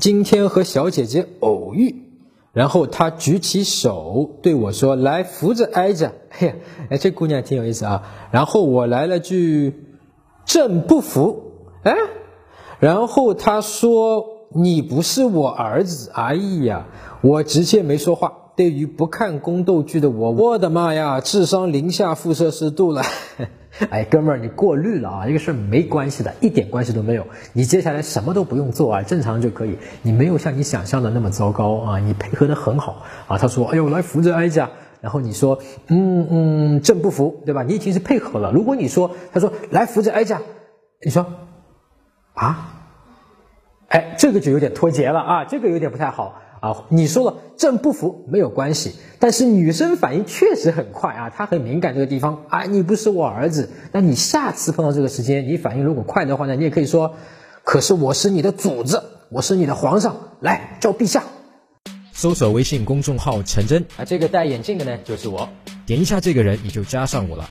今天和小姐姐偶遇，然后她举起手对我说：“来扶着挨着。” 嘿，哎，这姑娘挺有意思啊。然后我来了句：“朕不服。”哎，然后她说：“你不是我儿子。”哎呀，我直接没说话。对于不看宫斗剧的我，我的妈呀，智商零下负摄氏度了。哎，哥们儿，你过滤了啊，这个事儿没关系的，一点关系都没有。你接下来什么都不用做啊，正常就可以。你没有像你想象的那么糟糕啊，你配合的很好啊。他说：“哎呦，来扶着哀家。”然后你说：“嗯嗯，朕不服，对吧？”你已经是配合了。如果你说他说来扶着哀家，你说啊，哎，这个就有点脱节了啊，这个有点不太好。啊，你说了朕不服没有关系，但是女生反应确实很快啊，她很敏感这个地方啊，你不是我儿子，那你下次碰到这个时间，你反应如果快的话呢，你也可以说，可是我是你的主子，我是你的皇上，来叫陛下。搜索微信公众号陈真啊，这个戴眼镜的呢就是我，点一下这个人你就加上我了。